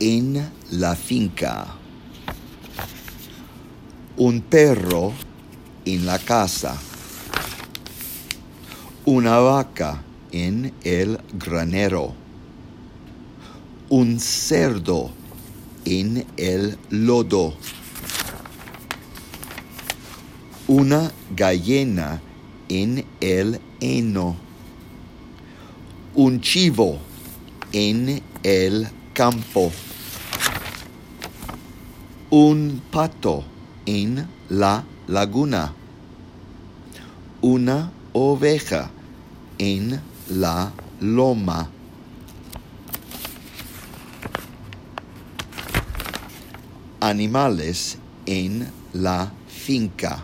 en la finca. Un perro en la casa. Una vaca en el granero. Un cerdo en el lodo. Una gallina en el heno. Un chivo en el campo. Un pato en la laguna. Una oveja en la loma. Animales en la finca.